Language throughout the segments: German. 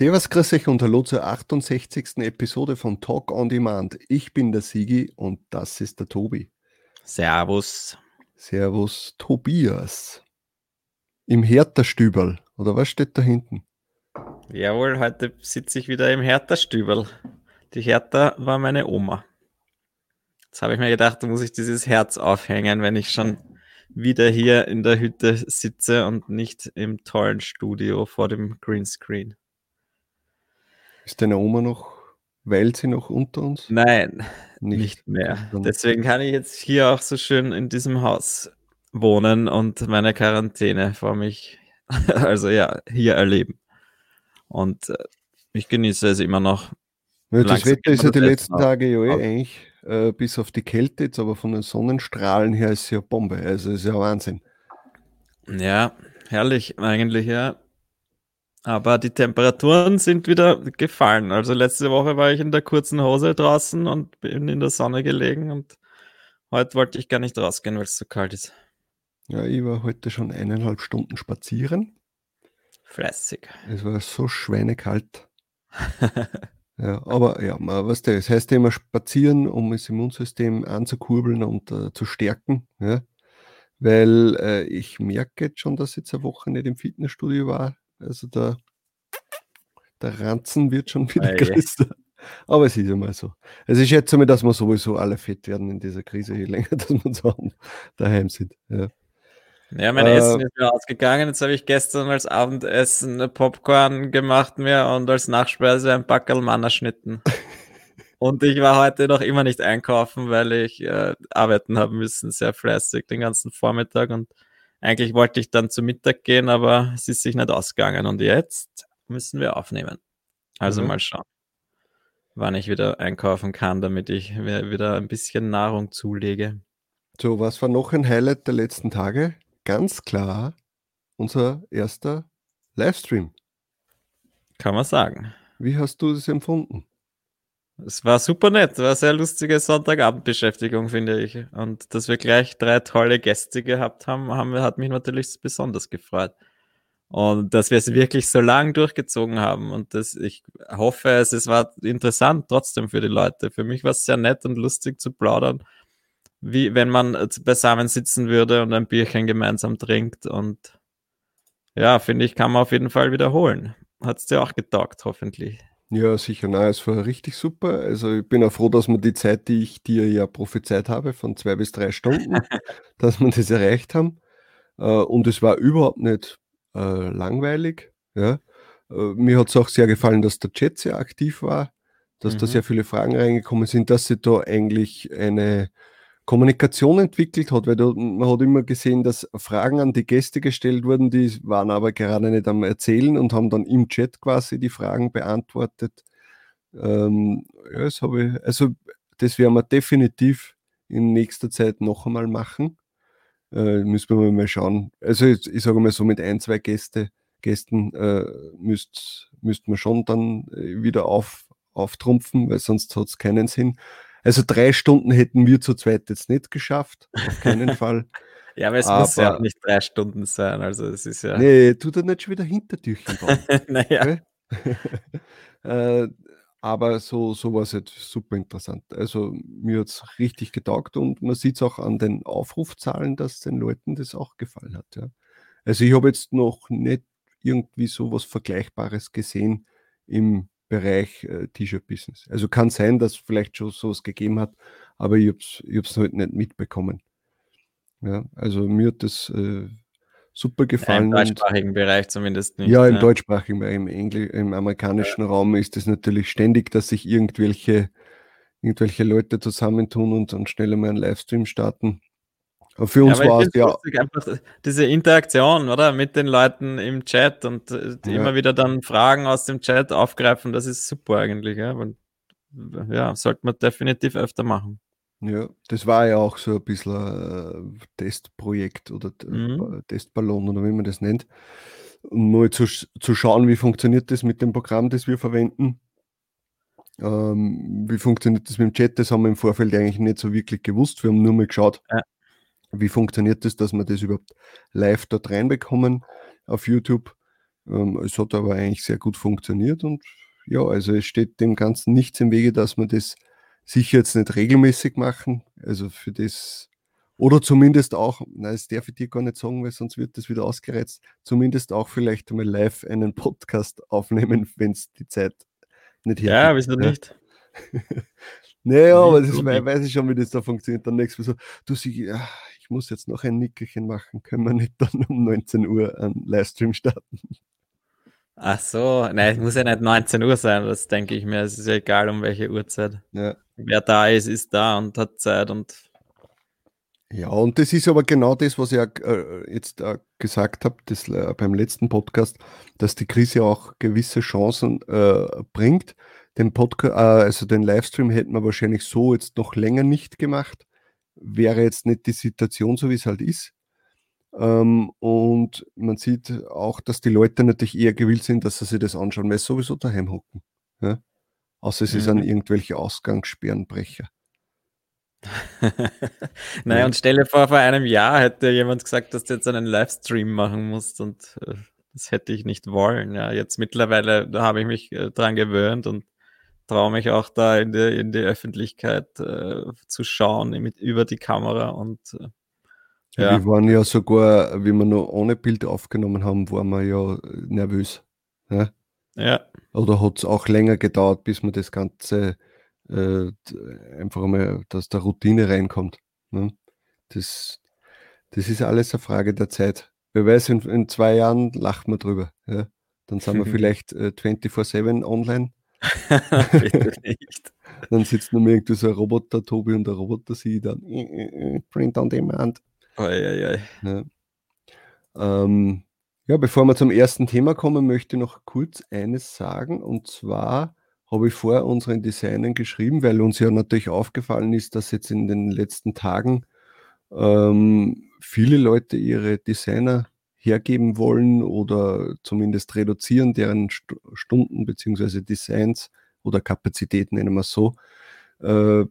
Servus, grüß euch und hallo zur 68. Episode von Talk on Demand. Ich bin der Sigi und das ist der Tobi. Servus. Servus, Tobias. Im Hertha-Stüberl, oder was steht da hinten? Jawohl, heute sitze ich wieder im Hertha-Stüberl. Die Hertha war meine Oma. Jetzt habe ich mir gedacht, da muss ich dieses Herz aufhängen, wenn ich schon wieder hier in der Hütte sitze und nicht im tollen Studio vor dem Greenscreen. Ist deine Oma noch, weilt sie noch unter uns? Nein, nicht, nicht mehr. Deswegen kann ich jetzt hier auch so schön in diesem Haus wohnen und meine Quarantäne vor mich, also ja, hier erleben. Und äh, ich genieße es immer noch. Ja, das Wetter ist ja die letzten Tage ja eh eigentlich, äh, bis auf die Kälte jetzt, aber von den Sonnenstrahlen her ist es ja Bombe. Also ist ja Wahnsinn. Ja, herrlich eigentlich, ja. Aber die Temperaturen sind wieder gefallen. Also letzte Woche war ich in der kurzen Hose draußen und bin in der Sonne gelegen und heute wollte ich gar nicht rausgehen, weil es so kalt ist. Ja, ich war heute schon eineinhalb Stunden spazieren. Fleißig. Es war so schweinekalt. ja, aber ja, was das heißt immer spazieren, um das Immunsystem anzukurbeln und äh, zu stärken. Ja? Weil äh, ich merke jetzt schon, dass ich jetzt eine Woche nicht im Fitnessstudio war. Also der, der Ranzen wird schon wieder größer. Aber es ist ja mal so. Also ich schätze mal, dass wir sowieso alle fett werden in dieser Krise, je länger dass wir so daheim sind. Ja. Ja, mein äh, Essen ist mir ausgegangen. Jetzt habe ich gestern als Abendessen Popcorn gemacht mir und als Nachspeise ein Backel Mannerschnitten. und ich war heute noch immer nicht einkaufen, weil ich äh, arbeiten haben müssen, sehr fleißig den ganzen Vormittag und eigentlich wollte ich dann zu Mittag gehen, aber es ist sich nicht ausgegangen. Und jetzt müssen wir aufnehmen. Also mhm. mal schauen, wann ich wieder einkaufen kann, damit ich mir wieder ein bisschen Nahrung zulege. So, was war noch ein Highlight der letzten Tage? Ganz klar unser erster Livestream. Kann man sagen. Wie hast du das empfunden? Es war super nett, war sehr lustige Sonntagabendbeschäftigung, finde ich. Und dass wir gleich drei tolle Gäste gehabt haben, haben hat mich natürlich besonders gefreut. Und dass wir es wirklich so lang durchgezogen haben. Und das, ich hoffe, es, es war interessant trotzdem für die Leute. Für mich war es sehr nett und lustig zu plaudern, wie wenn man beisammen sitzen würde und ein Bierchen gemeinsam trinkt. Und ja, finde ich, kann man auf jeden Fall wiederholen. Hat es dir auch getaugt, hoffentlich. Ja, sicher. Nein, es war richtig super. Also ich bin auch froh, dass man die Zeit, die ich dir ja prophezeit habe, von zwei bis drei Stunden, dass wir das erreicht haben. Äh, und es war überhaupt nicht äh, langweilig. Ja. Äh, mir hat es auch sehr gefallen, dass der Chat sehr aktiv war, dass mhm. da sehr viele Fragen reingekommen sind, dass sie da eigentlich eine Kommunikation entwickelt hat, weil da, man hat immer gesehen, dass Fragen an die Gäste gestellt wurden, die waren aber gerade nicht am Erzählen und haben dann im Chat quasi die Fragen beantwortet. Ähm, ja, das ich, also das werden wir definitiv in nächster Zeit noch einmal machen. Äh, müssen wir mal schauen. Also ich, ich sage mal so mit ein, zwei Gäste, Gästen äh, müsst, müsst man schon dann äh, wieder auf, auftrumpfen, weil sonst hat es keinen Sinn. Also drei Stunden hätten wir zu zweit jetzt nicht geschafft, auf keinen Fall. ja, aber es aber, muss ja nicht drei Stunden sein. Also es ist ja. Nee, tu da nicht schon wieder Hintertürchen bauen. naja. äh, aber so, so war es jetzt super interessant. Also mir hat es richtig getaugt und man sieht es auch an den Aufrufzahlen, dass den Leuten das auch gefallen hat. Ja. Also ich habe jetzt noch nicht irgendwie so was Vergleichbares gesehen im Bereich äh, T-Shirt-Business. Also kann sein, dass es vielleicht schon sowas gegeben hat, aber ich habe es ich halt nicht mitbekommen. Ja, also mir hat das äh, super gefallen. Im deutschsprachigen Bereich zumindest nicht. Ja, im ja. deutschsprachigen Bereich, im, Engl im amerikanischen ja. Raum ist es natürlich ständig, dass sich irgendwelche, irgendwelche Leute zusammentun und, und schnell einmal einen Livestream starten. Für uns ja, war es ja. Einfach diese Interaktion, oder? Mit den Leuten im Chat und äh, ja. immer wieder dann Fragen aus dem Chat aufgreifen, das ist super eigentlich. Ja, und, ja sollte man definitiv öfter machen. Ja, das war ja auch so ein bisschen ein äh, Testprojekt oder mhm. Testballon oder wie man das nennt. Um mal zu, zu schauen, wie funktioniert das mit dem Programm, das wir verwenden. Ähm, wie funktioniert das mit dem Chat? Das haben wir im Vorfeld eigentlich nicht so wirklich gewusst. Wir haben nur mal geschaut, ja. Wie funktioniert das, dass wir das überhaupt live dort reinbekommen auf YouTube? Ähm, es hat aber eigentlich sehr gut funktioniert und ja, also es steht dem Ganzen nichts im Wege, dass wir das sicher jetzt nicht regelmäßig machen. Also für das, oder zumindest auch, nein, das darf ich dir gar nicht sagen, weil sonst wird das wieder ausgereizt, zumindest auch vielleicht einmal live einen Podcast aufnehmen, wenn es die Zeit nicht hergibt. Ja, wieso nicht? naja, aber das weiß, weiß ich schon, wie das da funktioniert. Dann nächstes Mal so, du siehst, ja, ich muss jetzt noch ein Nickerchen machen, können wir nicht dann um 19 Uhr einen Livestream starten? Ach so, nein, es muss ja nicht 19 Uhr sein, das denke ich mir. Es ist ja egal, um welche Uhrzeit. Ja. Wer da ist, ist da und hat Zeit und. Ja, und das ist aber genau das, was ich äh, jetzt äh, gesagt habe das, äh, beim letzten Podcast, dass die Krise auch gewisse Chancen äh, bringt. Den Podcast, äh, also den Livestream hätten wir wahrscheinlich so jetzt noch länger nicht gemacht. Wäre jetzt nicht die Situation so, wie es halt ist. Ähm, und man sieht auch, dass die Leute natürlich eher gewillt sind, dass sie sich das anschauen, weil sie sowieso daheim hocken. Ja? Außer es mhm. ist an irgendwelche Ausgangssperrenbrecher. naja, ja. und stelle vor, vor einem Jahr hätte jemand gesagt, dass du jetzt einen Livestream machen musst und äh, das hätte ich nicht wollen. Ja, jetzt mittlerweile habe ich mich äh, dran gewöhnt und traue mich auch da in die, in die Öffentlichkeit äh, zu schauen mit, über die Kamera und äh, ja. Wir waren ja sogar, wie wir noch ohne Bild aufgenommen haben, waren wir ja nervös. Ja. ja. Oder hat es auch länger gedauert, bis man das Ganze äh, einfach mal, dass da Routine reinkommt. Ne? Das, das ist alles eine Frage der Zeit. Wer weiß, in, in zwei Jahren lacht man drüber. Ja? Dann sind wir vielleicht äh, 24-7 online. nicht. dann sitzt nur irgendwie so ein Roboter, Tobi und der Roboter sie dann Print on Demand. Oi, Ja. Ähm, ja, bevor wir zum ersten Thema kommen, möchte ich noch kurz eines sagen. Und zwar habe ich vor unseren Designern geschrieben, weil uns ja natürlich aufgefallen ist, dass jetzt in den letzten Tagen ähm, viele Leute ihre Designer hergeben wollen oder zumindest reduzieren, deren St Stunden bzw. Designs oder Kapazitäten, nennen wir es so. Äh,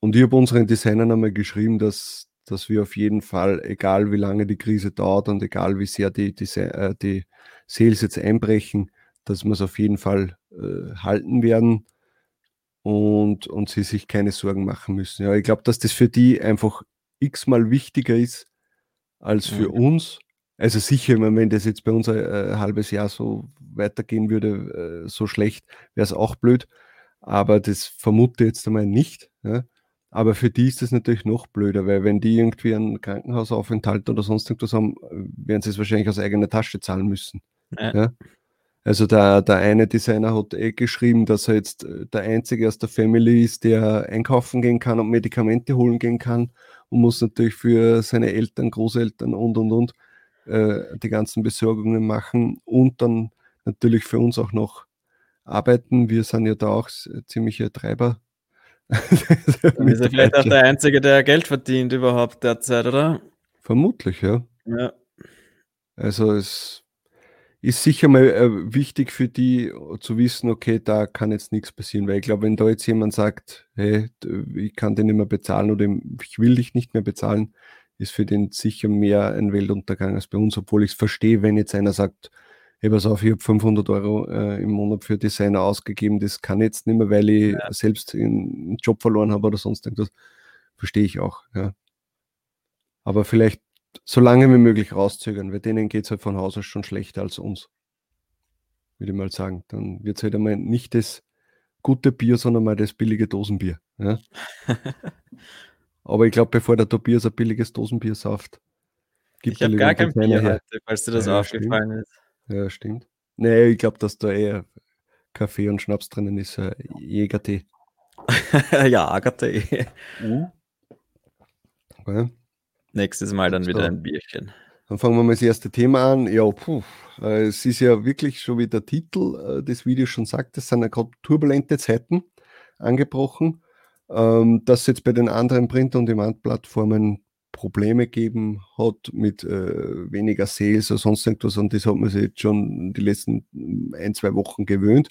und ich habe unseren Designern einmal geschrieben, dass dass wir auf jeden Fall, egal wie lange die Krise dauert und egal wie sehr die, die, äh, die Sales jetzt einbrechen, dass wir es auf jeden Fall äh, halten werden und, und sie sich keine Sorgen machen müssen. Ja, ich glaube, dass das für die einfach x-mal wichtiger ist als für mhm. uns. Also sicher, wenn das jetzt bei uns ein, ein halbes Jahr so weitergehen würde, äh, so schlecht, wäre es auch blöd. Aber das vermute jetzt einmal nicht. Ja. Aber für die ist das natürlich noch blöder, weil wenn die irgendwie einen Krankenhausaufenthalt oder sonst irgendwas haben, werden sie es wahrscheinlich aus eigener Tasche zahlen müssen. Ja. ja? Also der, der eine Designer hat eh geschrieben, dass er jetzt äh, der Einzige aus der Family ist, der einkaufen gehen kann und Medikamente holen gehen kann und muss natürlich für seine Eltern, Großeltern und und und äh, die ganzen Besorgungen machen und dann natürlich für uns auch noch arbeiten. Wir sind ja da auch ziemliche Treiber Dann ist er vielleicht auch der Einzige, der Geld verdient überhaupt derzeit, oder? Vermutlich, ja. Ja. Also es ist sicher mal äh, wichtig für die zu wissen, okay, da kann jetzt nichts passieren, weil ich glaube, wenn da jetzt jemand sagt, hey, ich kann den nicht mehr bezahlen oder ich will dich nicht mehr bezahlen, ist für den sicher mehr ein Weltuntergang als bei uns, obwohl ich es verstehe, wenn jetzt einer sagt, hey, pass auf, ich habe 500 Euro äh, im Monat für Designer ausgegeben, das kann jetzt nicht mehr, weil ich ja. selbst einen Job verloren habe oder sonst irgendwas. Verstehe ich auch, ja. Aber vielleicht so lange wie möglich rauszögern, weil denen geht es halt von Haus aus schon schlechter als uns. Würde ich mal sagen. Dann wird es halt einmal nicht das gute Bier, sondern mal das billige Dosenbier. Ja? Aber ich glaube, bevor der Tobias ein billiges Dosenbier sauft, gibt Ich habe gar kein Bier her. heute, falls dir das ja, aufgefallen stimmt. ist. Ja, stimmt. Nee, ich glaube, dass da eher Kaffee und Schnaps drinnen ist, äh, Jägertee. Jagertee. Mhm. Okay. Nächstes Mal dann so. wieder ein Bierchen. Dann fangen wir mal das erste Thema an. Ja, puh, äh, es ist ja wirklich schon wie der Titel äh, des Videos schon sagt, es sind ja gerade turbulente Zeiten angebrochen. Ähm, dass jetzt bei den anderen Print- und Demand-Plattformen Probleme geben hat mit äh, weniger Sales oder sonst irgendwas und das hat man sich jetzt schon die letzten ein, zwei Wochen gewöhnt.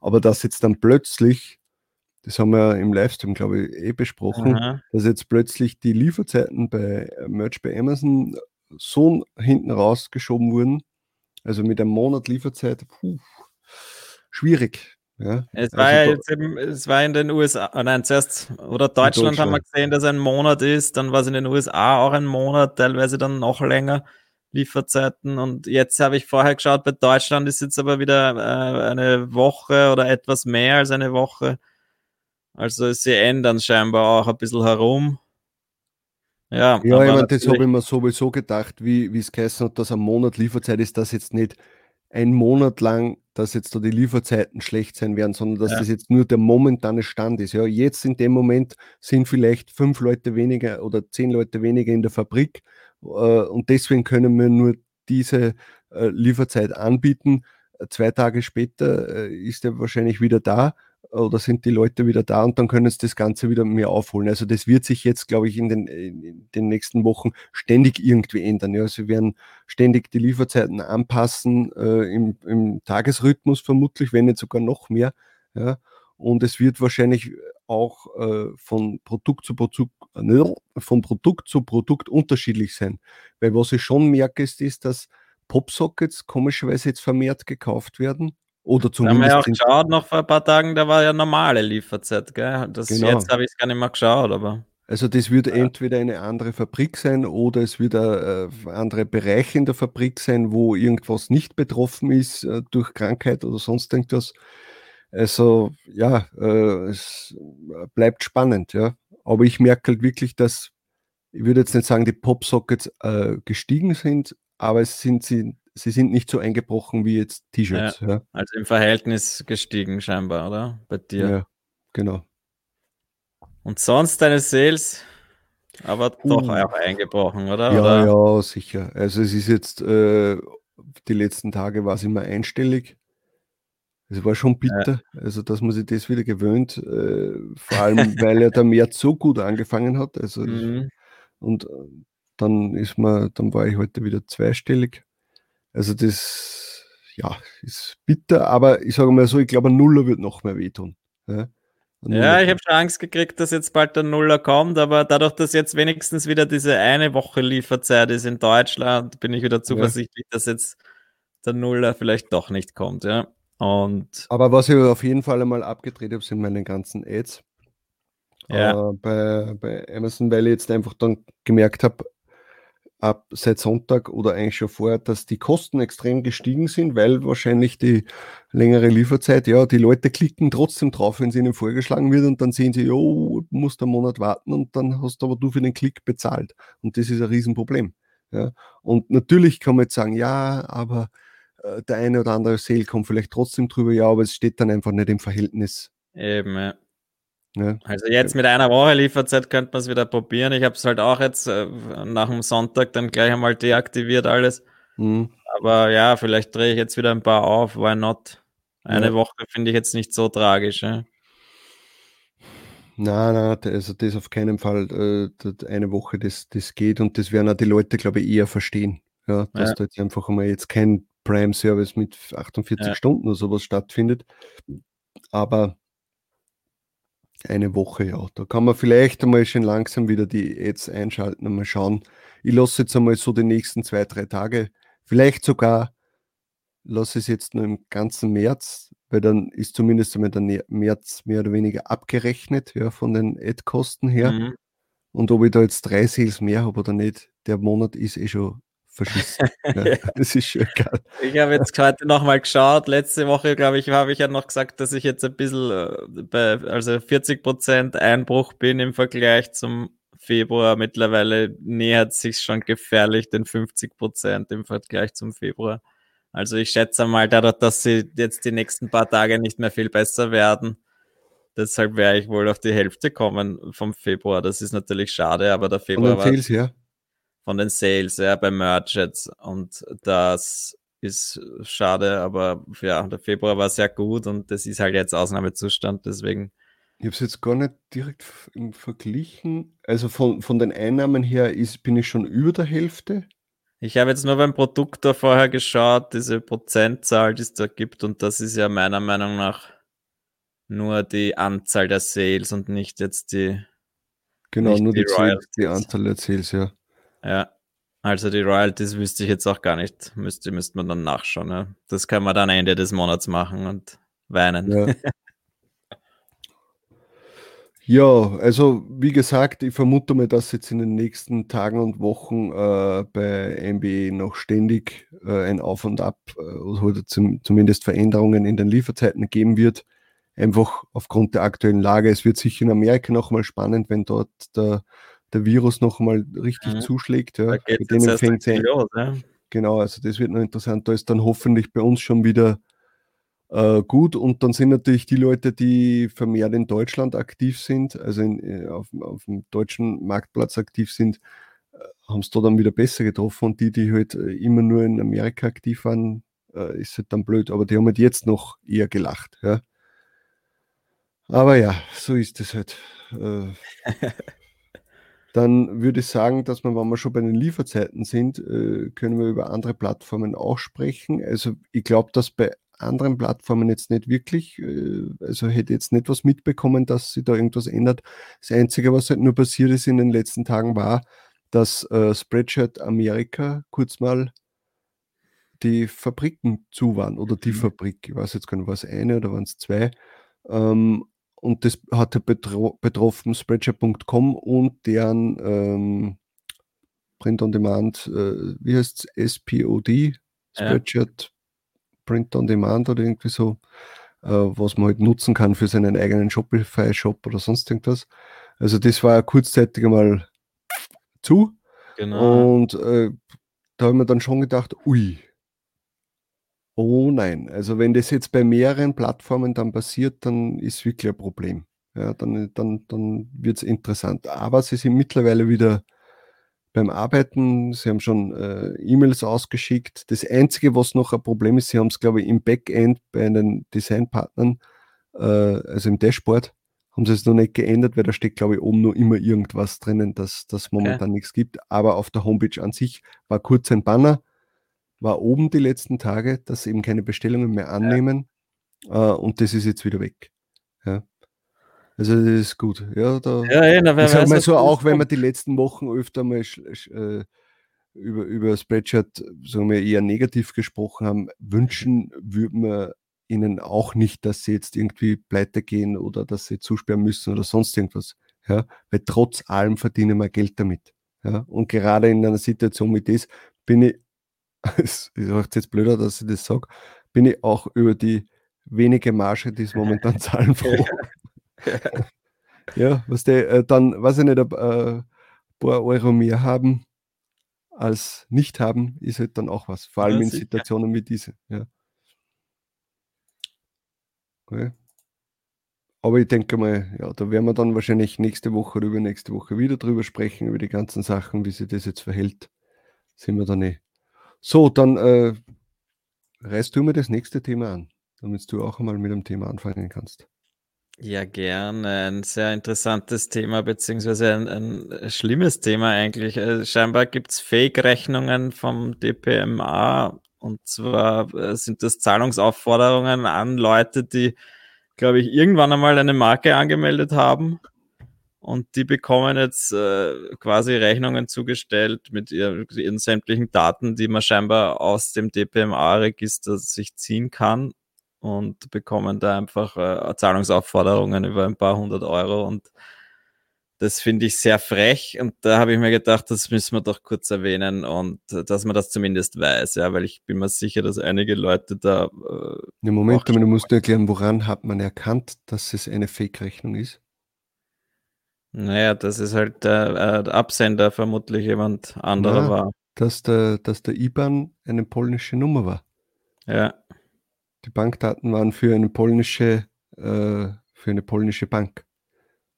Aber dass jetzt dann plötzlich, das haben wir im Livestream, glaube ich, eh besprochen, Aha. dass jetzt plötzlich die Lieferzeiten bei Merch bei Amazon so hinten rausgeschoben wurden, Also mit einem Monat Lieferzeit, puh, schwierig. Ja. Es Also war ja da- jetzt eben, es war in den USA, ah, nein, zuerst, oder Deutschland, haben wir Deutschland. gesehen, dass ein Monat ist, dann war es in den USA auch ein Monat, teilweise dann noch länger Lieferzeiten und jetzt habe ich vorher geschaut, bei Deutschland ist jetzt aber wieder äh, eine Woche oder etwas mehr als eine Woche. Also sie ändern scheinbar auch ein bisschen herum. Ja, Ja, ich meine, das habe ich mir sowieso gedacht, wie wie es geheißen hat, dass ein Monat Lieferzeit ist, dass jetzt nicht ein Monat lang, dass jetzt da die Lieferzeiten schlecht sein werden, sondern dass Ja. das jetzt nur der momentane Stand ist. Ja, jetzt in dem Moment sind vielleicht fünf Leute weniger oder zehn Leute weniger in der Fabrik äh, und deswegen können wir nur diese äh, Lieferzeit anbieten. Zwei Tage später äh, ist er wahrscheinlich wieder da oder sind die Leute wieder da und dann können sie das Ganze wieder mehr aufholen. Also das wird sich jetzt, glaube ich, in den, in den nächsten Wochen ständig irgendwie ändern. Ja, sie werden ständig die Lieferzeiten anpassen äh, im, im Tagesrhythmus vermutlich, wenn nicht sogar noch mehr. Ja, und es wird wahrscheinlich auch äh, von Produkt zu Produkt, äh, von Produkt zu Produkt unterschiedlich sein. Weil was ich schon merke, ist, ist dass Popsockets komischerweise jetzt vermehrt gekauft werden. Oder Da haben wir ja auch zumindest geschaut, noch vor ein paar Tagen, da war ja normale Lieferzeit, gell? Das, Genau. Jetzt habe ich es gar nicht mehr geschaut, aber Also das wird entweder eine andere Fabrik sein oder es wird ein äh, andere Bereich in der Fabrik sein, wo irgendwas nicht betroffen ist äh, durch Krankheit oder sonst irgendwas. Also ja, äh, es bleibt spannend, ja. Aber ich merke halt wirklich, dass, ich würde jetzt nicht sagen, die Popsockets äh, gestiegen sind, aber es sind sie, sie sind nicht so eingebrochen wie jetzt T-Shirts. Ja. also im Verhältnis gestiegen scheinbar, oder? Bei dir. Ja. genau. Und sonst deine Sales, aber doch Uh. auch eingebrochen, oder? Ja, oder? ja, sicher. Also es ist jetzt, äh, die letzten Tage war es immer einstellig. Es war schon bitter, also dass man sich das wieder gewöhnt, äh, vor allem, weil ja der März so gut angefangen hat. Also Mhm. und äh, dann ist man, dann war ich heute wieder zweistellig. Also das, ja, ist bitter, aber ich sage mal so, ich glaube, ein Nuller wird noch mehr wehtun. Ja, Ein Ja, ich habe schon Angst gekriegt, dass jetzt bald der Nuller kommt, aber dadurch, dass jetzt wenigstens wieder diese eine Woche Lieferzeit ist in Deutschland, bin ich wieder zuversichtlich, dass jetzt der Nuller vielleicht doch nicht kommt, ja. Und Aber was ich auf jeden Fall einmal abgedreht habe, sind meine ganzen Ads. Ja. Äh, bei, bei Amazon, weil ich jetzt einfach dann gemerkt habe, ab seit Sonntag oder eigentlich schon vorher, dass die Kosten extrem gestiegen sind, weil wahrscheinlich die längere Lieferzeit, ja, die Leute klicken trotzdem drauf, wenn es ihnen vorgeschlagen wird und dann sehen sie, jo, du musst einen Monat warten und dann hast aber du für den Klick bezahlt. Und das ist ein Riesenproblem. Ja. Und natürlich kann man jetzt sagen, ja, aber äh, der eine oder andere Sale kommt vielleicht trotzdem drüber, ja, aber es steht dann einfach nicht im Verhältnis. eben, ja. Ja. Also jetzt mit einer Woche Lieferzeit könnte man es wieder probieren. Ich habe es halt auch jetzt äh, nach dem Sonntag dann gleich einmal deaktiviert alles. Mhm. Aber ja, vielleicht drehe ich jetzt wieder ein paar auf. Why not? Eine Ja. Woche finde ich jetzt nicht so tragisch. Ja? Nein, nein, d- also das auf keinen Fall. Äh, eine Woche, das, das geht und das werden auch die Leute, glaube ich, eher verstehen. Ja, dass Ja. da jetzt einfach einmal jetzt kein Prime-Service mit 48 Ja. Stunden oder sowas stattfindet. Aber eine Woche, ja, da kann man vielleicht einmal schon langsam wieder die Ads einschalten und mal schauen. Ich lasse jetzt einmal so die nächsten zwei, drei Tage, vielleicht sogar lasse es jetzt nur im ganzen März, weil dann ist zumindest einmal der März mehr oder weniger abgerechnet, ja, von den Ad-Kosten her. Mhm. Und ob ich da jetzt drei Sales mehr habe oder nicht, der Monat ist eh schon verschissen. ja, das ist schon egal. Ich habe jetzt heute nochmal geschaut. Letzte Woche, glaube ich, habe ich ja noch gesagt, dass ich jetzt ein bisschen äh, bei, also 40% Einbruch bin im Vergleich zum Februar. Mittlerweile nähert sich schon gefährlich den 50% im Vergleich zum Februar. Also ich schätze mal, dadurch, dass sie jetzt die nächsten paar Tage nicht mehr viel besser werden, deshalb werde ich wohl auf die Hälfte kommen vom Februar. Das ist natürlich schade, aber der Februar war her. Von den Sales, ja, bei Merch jetzt. Und das ist schade, aber ja, der Februar war sehr gut und das ist halt jetzt Ausnahmezustand, deswegen. Ich habe es jetzt gar nicht direkt verglichen. Also von, von den Einnahmen her ist, bin ich schon über der Hälfte. Ich habe jetzt nur beim Produkt da vorher geschaut, diese Prozentzahl, die es da gibt, und das ist ja meiner Meinung nach nur die Anzahl der Sales und nicht jetzt die, Genau, Nicht nur die die, Sales, die. Anzahl der Sales, ja. Ja. Also die Royalties wüsste ich jetzt auch gar nicht. Müsste, müsste man dann nachschauen. Ja. Das kann man dann Ende des Monats machen und weinen. Ja. Ja, also wie gesagt, ich vermute mal, dass jetzt in den nächsten Tagen und Wochen äh, bei NBA noch ständig äh, ein Auf und Ab äh, oder zum, zumindest Veränderungen in den Lieferzeiten geben wird. Einfach aufgrund der aktuellen Lage. Es wird sicher in Amerika noch mal spannend, wenn dort der, der Virus noch mal richtig mhm. zuschlägt. Ja. Bei denen fängt los, ja. Genau, also das wird noch interessant. Da ist dann hoffentlich bei uns schon wieder äh, gut, und dann sind natürlich die Leute, die vermehrt in Deutschland aktiv sind, also in, äh, auf, auf dem deutschen Marktplatz aktiv sind, äh, haben es da dann wieder besser getroffen. Und die, die halt äh, immer nur in Amerika aktiv waren, äh, ist halt dann blöd. Aber die haben halt jetzt noch eher gelacht. Ja. Aber ja, so ist es halt. Äh, dann würde ich sagen, dass wir, wenn wir schon bei den Lieferzeiten sind, können wir über andere Plattformen auch sprechen. Also ich glaube, dass bei anderen Plattformen jetzt nicht wirklich. Äh, also hätte jetzt nicht was mitbekommen, dass sich da irgendwas ändert. Das Einzige, was halt nur passiert ist in den letzten Tagen, war, dass äh, Spreadshirt Amerika kurz mal die Fabriken zu waren oder die mhm. Fabrik. Ich weiß jetzt gar nicht, war es eine oder waren es zwei. Ähm, und das hatte betro betroffen Spreadshirt.com und deren ähm, Print on Demand, äh, wie heißt es, SPOD, Spreadshirt Print on Demand oder irgendwie so, äh, was man halt nutzen kann für seinen eigenen Shopify-Shop oder sonst irgendwas. Also das war ja kurzzeitig einmal zu. Genau. Und äh, da haben wir dann schon gedacht, ui, oh nein. Also wenn das jetzt bei mehreren Plattformen dann passiert, dann ist wirklich ein Problem. Ja, dann, dann, dann wird es interessant. Aber sie sind mittlerweile wieder beim Arbeiten. Sie haben schon äh, E-Mails ausgeschickt. Das Einzige, was noch ein Problem ist, Sie haben es, glaube ich, im Backend bei den Designpartnern, äh, also im Dashboard, haben sie es noch nicht geändert, weil da steht, glaube ich, oben nur immer irgendwas drinnen, dass das momentan okay. nichts gibt. Aber auf der Homepage an sich war kurz ein Banner, war oben die letzten Tage, dass sie eben keine Bestellungen mehr annehmen. Ja. Äh, und das ist jetzt wieder weg. Ja. Also das ist gut. Ja, da, ja, ja, na, ich sag mal so, auch wenn wir die letzten Wochen öfter mal äh, über, über Spreadshirt sagen wir, eher negativ gesprochen haben, wünschen würden wir ihnen auch nicht, dass sie jetzt irgendwie pleite gehen oder dass sie zusperren müssen oder sonst irgendwas. Ja, weil trotz allem verdienen wir Geld damit. Ja, und gerade in einer Situation wie das bin ich, es ist jetzt blöder, dass ich das sage, bin ich auch über die wenige Marge, die es momentan zahlen, froh. ja, was der äh, dann, weiß ich nicht, ein äh, paar Euro mehr haben als nicht haben, ist halt dann auch was. Vor allem in Situationen wie diese. Ja. Okay. Aber ich denke mal, ja, da werden wir dann wahrscheinlich nächste Woche oder übernächste Woche wieder drüber sprechen, über die ganzen Sachen, wie sich das jetzt verhält. Sind wir dann eh. So, dann äh, reißt du mir das nächste Thema an, damit du auch einmal mit dem Thema anfangen kannst. Ja, gerne. Ein sehr interessantes Thema, beziehungsweise ein, ein schlimmes Thema eigentlich. Äh, scheinbar gibt's Fake-Rechnungen vom DPMA und zwar äh, sind das Zahlungsaufforderungen an Leute, die, glaube ich, irgendwann einmal eine Marke angemeldet haben und die bekommen jetzt äh, quasi Rechnungen zugestellt mit ihren, ihren sämtlichen Daten, die man scheinbar aus dem DPMA-Register sich ziehen kann und bekommen da einfach äh, Zahlungsaufforderungen über ein paar hundert Euro und das finde ich sehr frech und da habe ich mir gedacht, das müssen wir doch kurz erwähnen und äh, dass man das zumindest weiß, ja, weil ich bin mir sicher, dass einige Leute da. Äh, Im Moment, aber du musst erklären, woran hat man erkannt, dass es eine Fake-Rechnung ist? Naja, das ist halt der, äh, der Absender vermutlich jemand anderer Na, war. Dass der, dass der IBAN eine polnische Nummer war. Ja. Die Bankdaten waren für eine polnische, äh, für eine polnische Bank.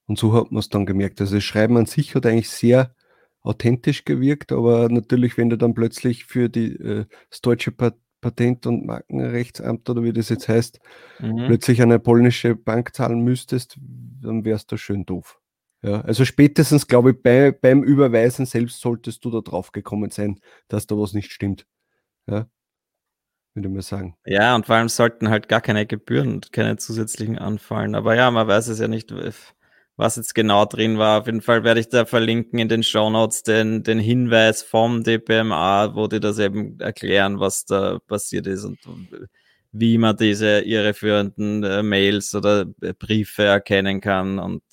Und so hat man es dann gemerkt. Also das Schreiben an sich hat eigentlich sehr authentisch gewirkt, aber natürlich, wenn du dann plötzlich für die, äh, das deutsche Patent- und Markenrechtsamt oder wie das jetzt heißt, mhm. plötzlich eine polnische Bank zahlen müsstest, dann wärst du schön doof. Ja, also spätestens, glaube ich, bei, beim Überweisen selbst solltest du da drauf gekommen sein, dass da was nicht stimmt. Ja würde man sagen. Ja, und vor allem sollten halt gar keine Gebühren und keine zusätzlichen anfallen. Aber ja, man weiß es ja nicht, was jetzt genau drin war. Auf jeden Fall werde ich da verlinken in den Show Notes den, den Hinweis vom DPMA, wo die das eben erklären, was da passiert ist und wie man diese irreführenden äh, Mails oder äh, Briefe erkennen kann und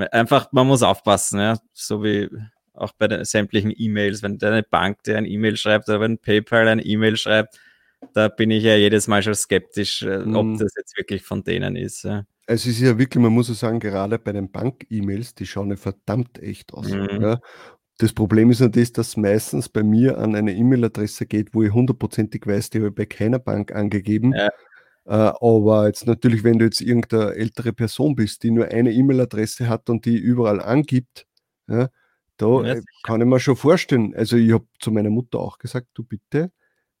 einfach, man muss aufpassen, ja, so wie auch bei den sämtlichen E-Mails, wenn deine Bank dir ein E-Mail schreibt oder wenn PayPal ein E-Mail schreibt, da bin ich ja jedes Mal schon skeptisch, mhm. ob das jetzt wirklich von denen ist. Ja. Es ist ja wirklich, man muss ja sagen, gerade bei den Bank-E-Mails, die schauen ja verdammt echt aus. Mhm. Ja. Das Problem ist natürlich, dass meistens bei mir an eine E-Mail-Adresse geht, wo ich hundertprozentig weiß, die habe ich bei keiner Bank angegeben. Ja. Äh, aber jetzt natürlich, wenn du jetzt irgendeine ältere Person bist, die nur eine E-Mail-Adresse hat und die überall angibt, ja, da ja, kann ich mir schon vorstellen. Also ich habe zu meiner Mutter auch gesagt, du bitte,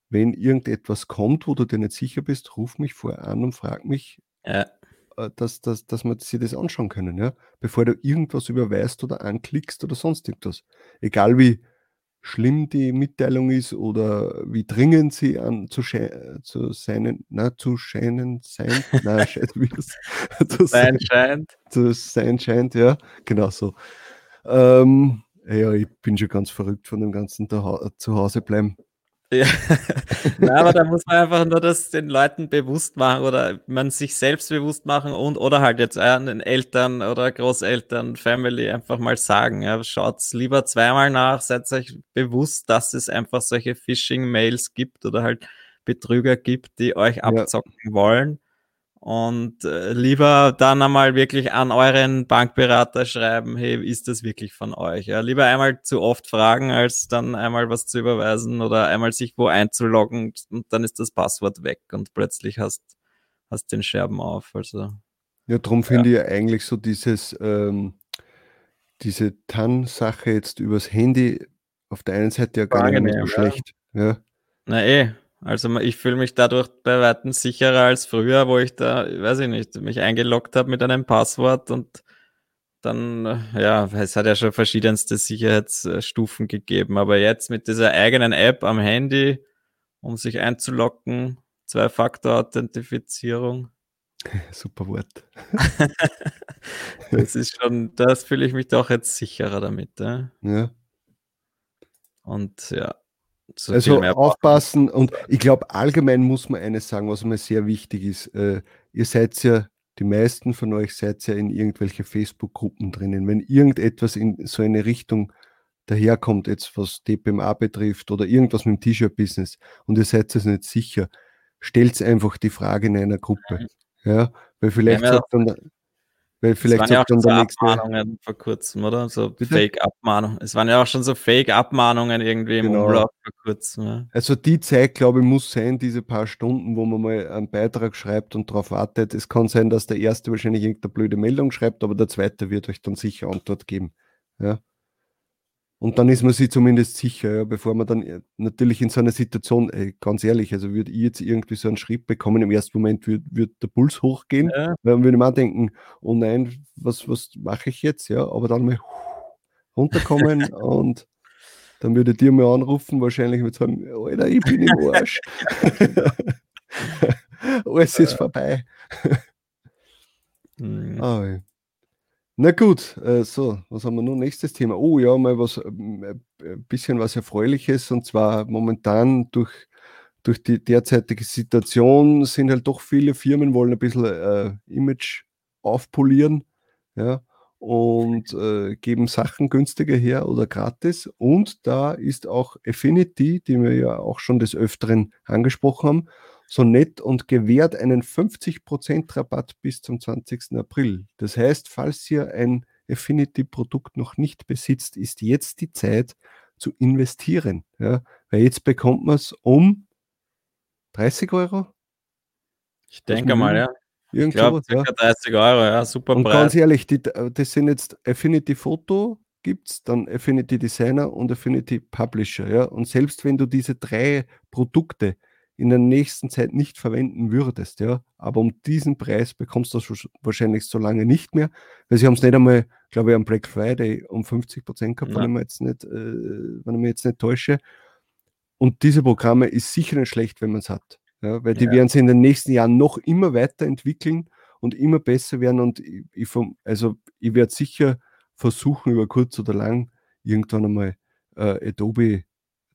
wenn irgendetwas kommt, wo du dir nicht sicher bist, ruf mich vorher an und frag mich, ja. Äh, dass, dass, dass wir sich das anschauen können, ja? bevor du irgendwas überweist oder anklickst oder sonst irgendwas. Egal wie schlimm die Mitteilung ist oder wie dringend sie an zu, zu seinen, na, zu scheinen sein, na, wie das, zu sein scheint. Zu sein scheint, ja, genau so. Ähm, ja, ich bin schon ganz verrückt von dem ganzen zu Hause bleiben. Ja. Nein, aber da muss man einfach nur das den Leuten bewusst machen oder man sich selbst bewusst machen und oder halt jetzt den Eltern oder Großeltern, Family einfach mal sagen. Ja, schaut lieber zweimal nach, seid euch bewusst, dass es einfach solche Phishing-Mails gibt oder halt Betrüger gibt, die euch abzocken ja. wollen. Und äh, lieber dann einmal wirklich an euren Bankberater schreiben, hey, ist das wirklich von euch? Ja, lieber einmal zu oft fragen, als dann einmal was zu überweisen oder einmal sich wo einzuloggen und dann ist das Passwort weg und plötzlich hast, hast den Scherben auf. Also, ja, darum finde ja. ich eigentlich so dieses, ähm, diese TAN-Sache jetzt übers Handy auf der einen Seite ja gar nicht mehr so schlecht. Ja. Na eh, also ich fühle mich dadurch bei Weitem sicherer als früher, wo ich da, weiß ich nicht, mich eingeloggt habe mit einem Passwort und dann, äh, ja, es hat ja schon verschiedenste Sicherheitsstufen gegeben, aber jetzt mit dieser eigenen App am Handy, um sich einzuloggen, Zwei-Faktor-Authentifizierung. Super Wort. das ist schon, das fühle ich mich doch jetzt sicherer damit. Ja. ja. Und ja, so also aufpassen und ich glaube, allgemein muss man eines sagen, was mir sehr wichtig ist. Äh, ihr seid ja, die meisten von euch seid ja in irgendwelche Facebook-Gruppen drinnen. Wenn irgendetwas in so eine Richtung daherkommt, jetzt was DPMA betrifft oder irgendwas mit dem T-Shirt-Business und ihr seid es nicht sicher, stellt einfach die Frage in einer Gruppe. Mhm. Ja, weil vielleicht ja, sagt dann, weil vielleicht es waren ja auch schon so Abmahnungen vor kurzem, oder? So Fake-Abmahnungen. Es waren ja auch schon so Fake-Abmahnungen irgendwie im genau. Umlauf vor kurzem. Ja. Also die Zeit, glaube ich, muss sein, diese paar Stunden, wo man mal einen Beitrag schreibt und darauf wartet. Es kann sein, dass der erste wahrscheinlich irgendeine blöde Meldung schreibt, aber der zweite wird euch dann sicher Antwort geben. Ja. Und dann ist man sich zumindest sicher, ja, bevor man dann äh, natürlich in so einer Situation, ey, ganz ehrlich, also würde ich jetzt irgendwie so einen Schritt bekommen, im ersten Moment würde würd der Puls hochgehen, ja. weil man würde mal denken, oh nein, was, was mache ich jetzt? Ja, aber dann mal runterkommen und dann würde dir mal anrufen, wahrscheinlich mit sagen, Alter, ich bin im Arsch. Alles ist vorbei. mhm. oh, ja. Na gut, äh, so, was haben wir nun? Nächstes Thema. Oh ja, mal was, ähm, äh, ein bisschen was Erfreuliches und zwar momentan durch, durch die derzeitige Situation sind halt doch viele Firmen wollen ein bisschen äh, Image aufpolieren, ja, und äh, geben Sachen günstiger her oder gratis. Und da ist auch Affinity, die wir ja auch schon des Öfteren angesprochen haben, so nett und gewährt einen 50% Rabatt bis zum 20. April. Das heißt, falls ihr ein Affinity-Produkt noch nicht besitzt, ist jetzt die Zeit zu investieren. Ja? Weil jetzt bekommt man es um 30 Euro. Ich denke mal, ja. ich glaube. Ja. 30 Euro, ja, super und Preis. Ganz ehrlich, die, das sind jetzt Affinity Photo, gibt es, dann Affinity Designer und Affinity Publisher. Ja? Und selbst wenn du diese drei Produkte in der nächsten Zeit nicht verwenden würdest, ja, aber um diesen Preis bekommst du das wahrscheinlich so lange nicht mehr, weil sie haben es nicht einmal, glaube ich, am Black Friday um 50 Prozent gehabt, wenn ich, mir jetzt nicht, äh, wenn ich mich jetzt nicht täusche. Und diese Programme ist sicher nicht schlecht, wenn man es hat, ja, weil die ja. werden sie in den nächsten Jahren noch immer weiterentwickeln und immer besser werden und ich, ich also ich werde sicher versuchen, über kurz oder lang irgendwann einmal äh, Adobe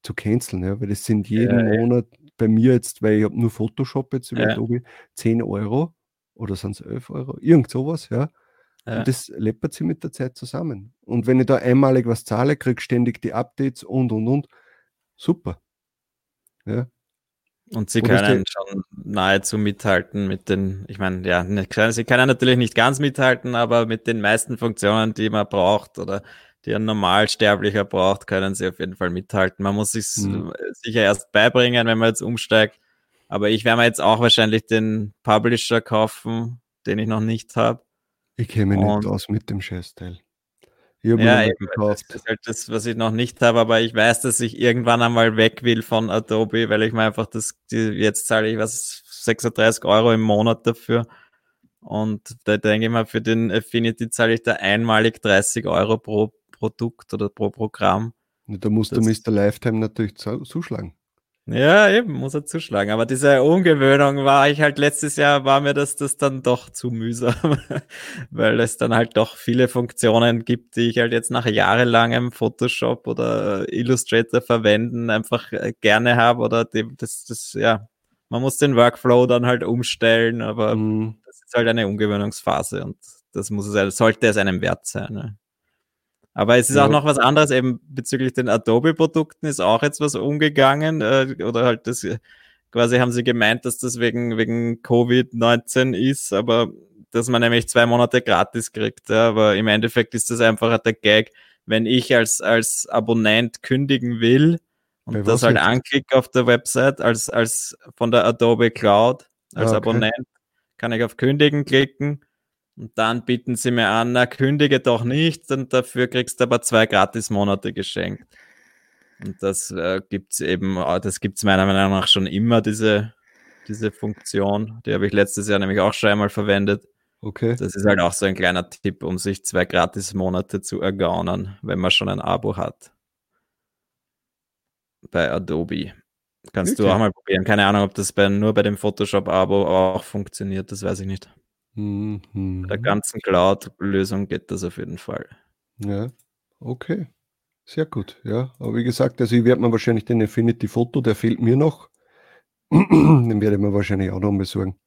zu canceln, ja, weil das sind jeden ja, Monat bei mir jetzt, weil ich habe nur Photoshop jetzt über ja. Adobe, 10 Euro oder sind es 11 Euro, irgend sowas, ja. ja. Und das läppert sich mit der Zeit zusammen. Und wenn ich da einmalig was zahle, kriege ständig die Updates und und und, super. Ja. Und sie Oder können schon nahezu mithalten mit den, ich meine, ja, sie können natürlich nicht ganz mithalten, aber mit den meisten Funktionen, die man braucht oder die ein Normalsterblicher braucht, können sie auf jeden Fall mithalten. Man muss sich mhm. sicher erst beibringen, wenn man jetzt umsteigt. Aber ich werde mir jetzt auch wahrscheinlich den Publisher kaufen, den ich noch nicht habe. Ich kenne mich nicht aus mit dem Scheißteil. Ja, eben, gekauft. Das ist halt das, was ich noch nicht habe, aber ich weiß, dass ich irgendwann einmal weg will von Adobe, weil ich mir einfach das, die, jetzt zahle ich was, 36 Euro im Monat dafür. Und da denke ich mal, für den Affinity zahle ich da einmalig 30 Euro pro Produkt oder pro Programm. Da musst das, du Mr. Lifetime natürlich zuschlagen. Ja, eben, muss er zuschlagen. Aber diese Ungewöhnung war ich halt letztes Jahr, war mir das, das dann doch zu mühsam, weil es dann halt doch viele Funktionen gibt, die ich halt jetzt nach jahrelangem Photoshop oder Illustrator verwenden einfach äh, gerne habe oder dem, das, das, ja, man muss den Workflow dann halt umstellen, aber mhm. das ist halt eine Ungewöhnungsphase und das muss es, sollte es einem wert sein. Ne? Aber es ist ja. auch noch was anderes, eben bezüglich den Adobe-Produkten ist auch jetzt was umgegangen, äh, oder halt das, quasi haben sie gemeint, dass das wegen, wegen Covid-19 ist, aber dass man nämlich zwei Monate gratis kriegt. Ja, aber im Endeffekt ist das einfach der Gag, wenn ich als, als Abonnent kündigen will und Bei das halt anklicke auf der Website als, als von der Adobe Cloud als ah, okay. Abonnent, kann ich auf Kündigen klicken und dann bieten sie mir an, na, kündige doch nicht, und dafür kriegst du aber zwei Gratis-Monate geschenkt. Und das äh, gibt's eben, äh, das gibt's meiner Meinung nach schon immer, diese, diese Funktion. Die habe ich letztes Jahr nämlich auch schon einmal verwendet. Okay. Das ist halt auch so ein kleiner Tipp, um sich zwei Gratis-Monate zu ergaunern, wenn man schon ein Abo hat. Bei Adobe. Kannst okay. du auch mal probieren. Keine Ahnung, ob das bei, nur bei dem Photoshop-Abo auch funktioniert, das weiß ich nicht. Mhm. Bei der ganzen Cloud-Lösung geht das auf jeden Fall. Ja, okay. Sehr gut, ja. Aber wie gesagt, also ich werde mir wahrscheinlich den Infinity Photo, der fehlt mir noch. den werde ich mir wahrscheinlich auch noch besorgen.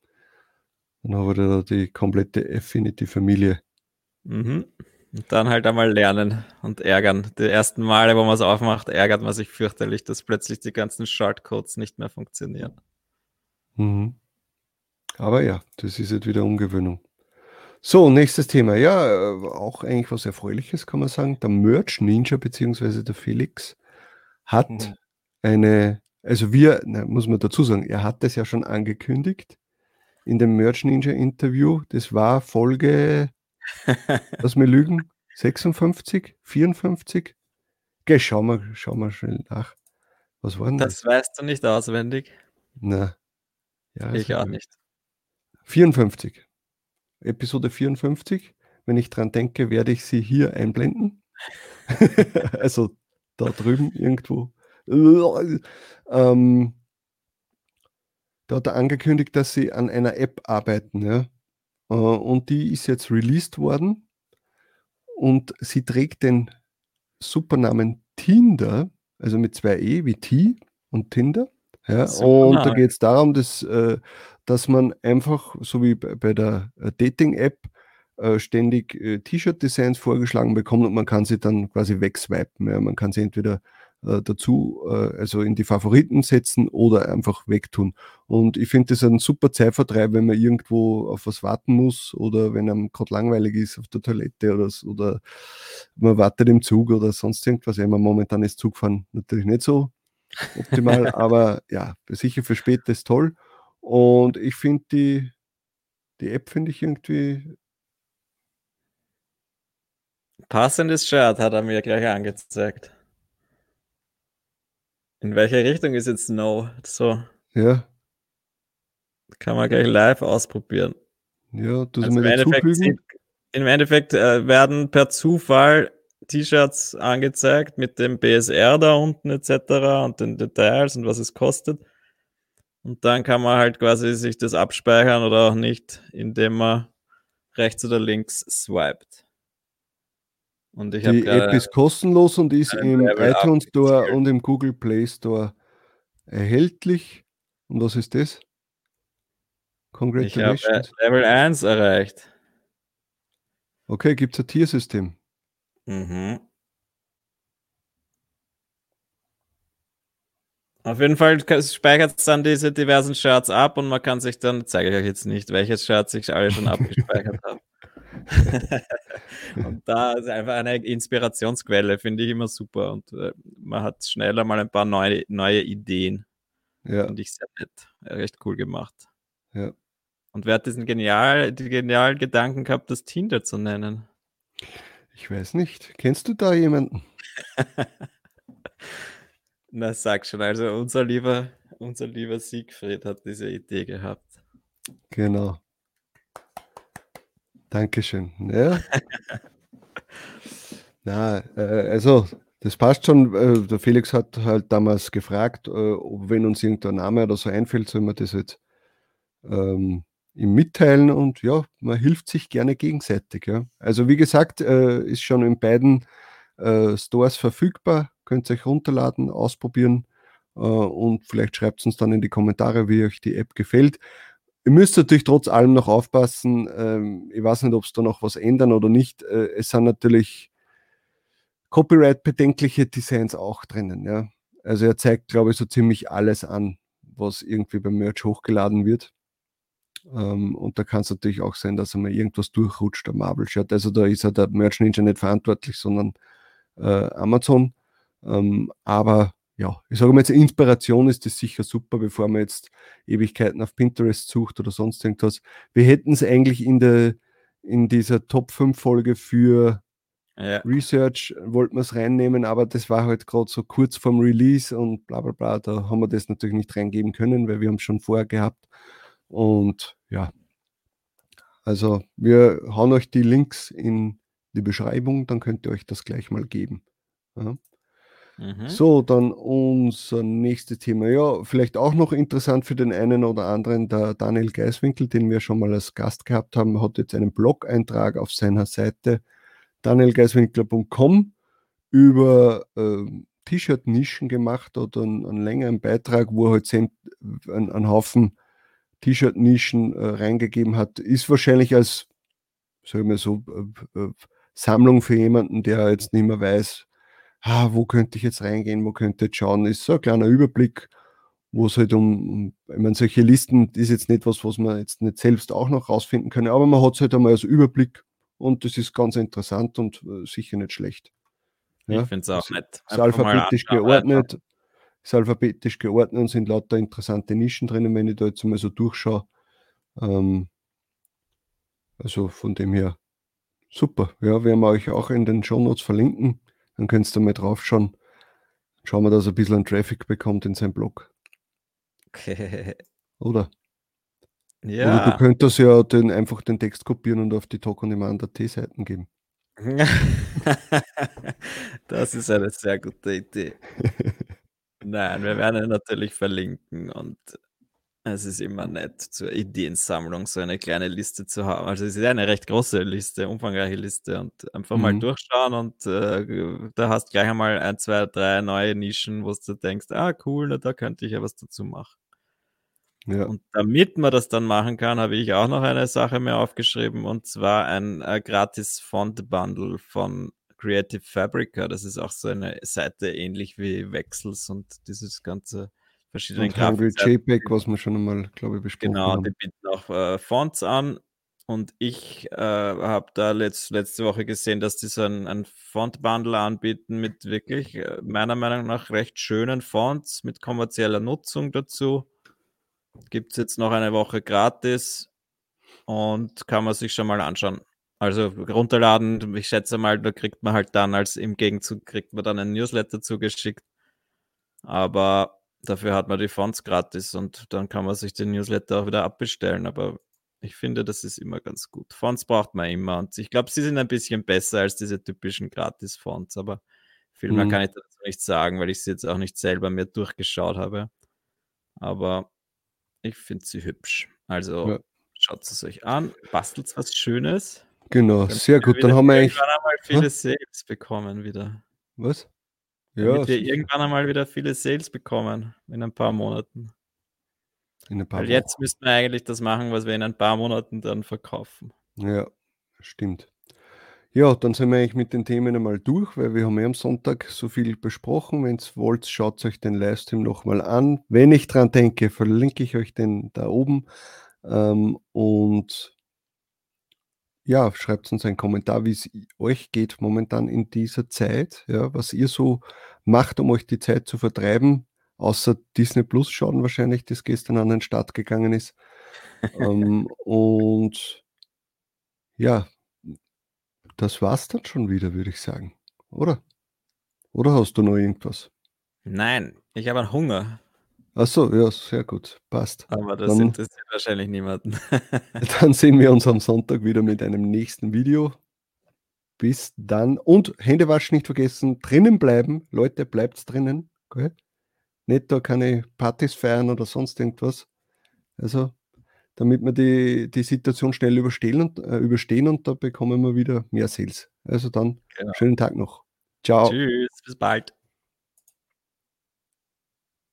Dann habe ich da die komplette Affinity-Familie. Mhm. Und dann halt einmal lernen und ärgern. Die ersten Male, wo man es aufmacht, ärgert man sich fürchterlich, dass plötzlich die ganzen Shortcodes nicht mehr funktionieren. Mhm. Aber ja, das ist jetzt wieder Umgewöhnung. So, nächstes Thema. Ja, äh, auch eigentlich was Erfreuliches, kann man sagen. Der Merch Ninja bzw. der Felix hat mhm. eine, also wir, na, muss man dazu sagen, er hat es ja schon angekündigt in dem Merch Ninja Interview. Das war Folge, lass mir lügen, 56, 54? Geh, schau mal, schau mal schnell nach. Was war denn das? Das weißt du nicht auswendig. Na. Ja, ich auch nicht. 54. Episode 54. Wenn ich dran denke, werde ich sie hier einblenden. also da drüben irgendwo. Ähm, da hat er angekündigt, dass sie an einer App arbeiten. Ja? Äh, und die ist jetzt released worden. Und sie trägt den Supernamen Tinder, also mit zwei E wie T und Tinder. Ja? Und da geht es darum, dass äh, dass man einfach, so wie bei der äh, Dating-App, äh, ständig äh, T-Shirt-Designs vorgeschlagen bekommt und man kann sie dann quasi wegswipen. Ja. Man kann sie entweder dazu, also in die Favoriten setzen oder einfach wegtun. Und ich finde das ein super Zeitvertreib, wenn man irgendwo auf was warten muss oder wenn einem gerade langweilig ist auf der Toilette oder, oder man wartet im Zug oder sonst irgendwas. Ja, momentan ist Zugfahren natürlich nicht so optimal, aber ja, sicher für später ist toll. Und ich finde die, die App finde ich irgendwie. Passendes Shirt hat er mir gleich angezeigt. In welche Richtung ist jetzt No? So. Ja. Kann man gleich live ausprobieren. Ja, du also im, Endeffekt, Im Endeffekt äh, werden per Zufall T-Shirts angezeigt mit dem BSR da unten etc. und den Details und was es kostet. Und dann kann man halt quasi sich das abspeichern oder auch nicht, indem man rechts oder links swiped. Und ich Die App ist kostenlos und ist im iTunes Store und im Google Play Store erhältlich. Und was ist das? Congratulations. Ich habe Level 1 erreicht. Okay, gibt es ein Tiersystem? Mhm. Auf jeden Fall speichert es dann diese diversen Shirts ab und man kann sich dann, zeige ich euch jetzt nicht, welches Shirt ich alle schon abgespeichert habe. und da ist einfach eine Inspirationsquelle, finde ich immer super. Und äh, man hat schneller mal ein paar neue, neue Ideen. Ja. Finde ich sehr nett. Recht cool gemacht. Ja. Und wer hat diesen genial, die genialen Gedanken gehabt, das Tinder zu nennen? Ich weiß nicht. Kennst du da jemanden? Na, sag schon, also unser lieber, unser lieber Siegfried hat diese Idee gehabt. Genau. Dankeschön. Ja. Na, äh, also das passt schon. Äh, der Felix hat halt damals gefragt, äh, ob wenn uns irgendein Name oder so einfällt, soll man das jetzt ähm, ihm mitteilen und ja, man hilft sich gerne gegenseitig. Ja. Also wie gesagt, äh, ist schon in beiden äh, Stores verfügbar. Könnt ihr euch runterladen, ausprobieren äh, und vielleicht schreibt es uns dann in die Kommentare, wie euch die App gefällt. Ihr müsst natürlich trotz allem noch aufpassen. Ähm, ich weiß nicht, ob es da noch was ändern oder nicht. Äh, es sind natürlich Copyright-bedenkliche Designs auch drinnen. Ja. Also er zeigt, glaube ich, so ziemlich alles an, was irgendwie beim Merch hochgeladen wird. Ähm, und da kann es natürlich auch sein, dass einmal irgendwas durchrutscht, der Marvel-Shirt. Also da ist ja der Merch Ninja nicht verantwortlich, sondern äh, Amazon. Ähm, aber ja, ich sage mal jetzt, Inspiration ist das sicher super, bevor man jetzt Ewigkeiten auf Pinterest sucht oder sonst irgendwas. Wir hätten es eigentlich in, der, in dieser Top 5 Folge für ja. Research, wollten wir es reinnehmen, aber das war halt gerade so kurz vorm Release und bla bla bla. Da haben wir das natürlich nicht reingeben können, weil wir haben es schon vorher gehabt. Und ja, also wir hauen euch die Links in die Beschreibung, dann könnt ihr euch das gleich mal geben. Ja. Mhm. So, dann unser nächstes Thema. Ja, vielleicht auch noch interessant für den einen oder anderen, der Daniel Geiswinkel, den wir schon mal als Gast gehabt haben, hat jetzt einen Blog-Eintrag auf seiner Seite danielgeiswinkler.com über äh, T-Shirt-Nischen gemacht oder einen, einen, längeren Beitrag, wo er halt einen, einen Haufen T-Shirt-Nischen äh, reingegeben hat. Ist wahrscheinlich als, sagen wir so, äh, äh, Sammlung für jemanden, der jetzt nicht mehr weiß, ah, wo könnte ich jetzt reingehen, wo könnte ich jetzt schauen, ist so ein kleiner Überblick, wo es halt um, ich meine, solche Listen ist jetzt nicht was, was man jetzt nicht selbst auch noch rausfinden kann, aber man hat es halt einmal als Überblick und das ist ganz interessant und äh, sicher nicht schlecht. Ja, ich finde es auch nett. Ist alphabetisch geordnet, ist alphabetisch geordnet und sind lauter interessante Nischen drinnen, wenn ich da jetzt mal so durchschaue. Ähm, also von dem her super. Ja, werden wir euch auch in den Show Notes verlinken. Dann könnt ihr mal drauf schauen. Schauen wir, dass er ein bisschen Traffic bekommt in seinem Blog. Okay. Oder? Ja. Oder du könntest ja den, einfach den Text kopieren und auf die Talk on T-Seiten geben. das ist eine sehr gute Idee. Nein, wir werden ihn natürlich verlinken und es ist immer nett, zur Ideensammlung so eine kleine Liste zu haben. Also es ist eine recht große Liste, umfangreiche Liste und einfach mal mhm. durchschauen und äh, da hast gleich einmal ein, zwei, drei neue Nischen, wo du denkst, ah cool, na, da könnte ich ja was dazu machen. Ja. Und damit man das dann machen kann, habe ich auch noch eine Sache mir aufgeschrieben und zwar ein äh, gratis Font-Bundle von Creative Fabrica. Das ist auch so eine Seite ähnlich wie Wechsels und dieses ganze verschiedenen Grafiken. JPEG, was wir schon einmal, glaube ich, besprochen genau, haben. Genau, die bieten auch äh, Fonts an. Und ich äh, habe da letzt, letzte Woche gesehen, dass die so ein, ein Font-Bundle anbieten mit wirklich, äh, meiner Meinung nach, recht schönen Fonts mit kommerzieller Nutzung dazu. Gibt es jetzt noch eine Woche gratis und kann man sich schon mal anschauen. Also runterladen, ich schätze mal, da kriegt man halt dann als im Gegenzug kriegt man dann ein Newsletter zugeschickt. Aber Dafür hat man die Fonts gratis und dann kann man sich den Newsletter auch wieder abbestellen. Aber ich finde, das ist immer ganz gut. Fonts braucht man immer und ich glaube, sie sind ein bisschen besser als diese typischen Gratis-Fonts, aber viel mehr mhm. kann ich dazu nicht sagen, weil ich sie jetzt auch nicht selber mir durchgeschaut habe. Aber Ich finde sie hübsch. Also, Ja. schaut's es euch an, bastelt's was Schönes. Genau, sehr gut. Dann haben wir eigentlich irgendwann einmal viele Sales bekommen wieder. Was? Ja, Damit wir irgendwann einmal wieder viele Sales bekommen in ein paar Monaten. In ein paar Weil jetzt müssten wir eigentlich das machen, was wir in ein paar Monaten dann verkaufen. Ja, stimmt. Ja, dann sind wir eigentlich mit den Themen einmal durch, weil wir haben ja am Sonntag so viel besprochen. Wenn's wollt, schaut euch den Livestream noch mal an. Wenn ich dran denke, verlinke ich euch den da oben. Ähm, und ja, schreibt's uns einen Kommentar, wie's i euch geht momentan in dieser Zeit, ja, was ihr so macht, um euch die Zeit zu vertreiben, außer Disney+ schauen wahrscheinlich, das gestern an den Start gegangen ist. Ähm, und ja, das war's dann schon wieder, würde ich sagen, oder? Oder hast du noch irgendwas? Nein, ich habe einen Hunger. Ach so, ja, sehr gut, passt. Aber das Dann interessiert wahrscheinlich niemanden. dann sehen wir uns am Sonntag wieder mit einem nächsten Video. Bis dann und Hände waschen nicht vergessen, drinnen bleiben. Leute, bleibt's drinnen, gell? Nicht da keine Partys feiern oder sonst irgendwas. Also, damit wir die die Situation schnell überstehen und äh, überstehen und da bekommen wir wieder mehr Sales. Also dann, Genau. schönen Tag noch. Ciao. Tschüss, bis bald.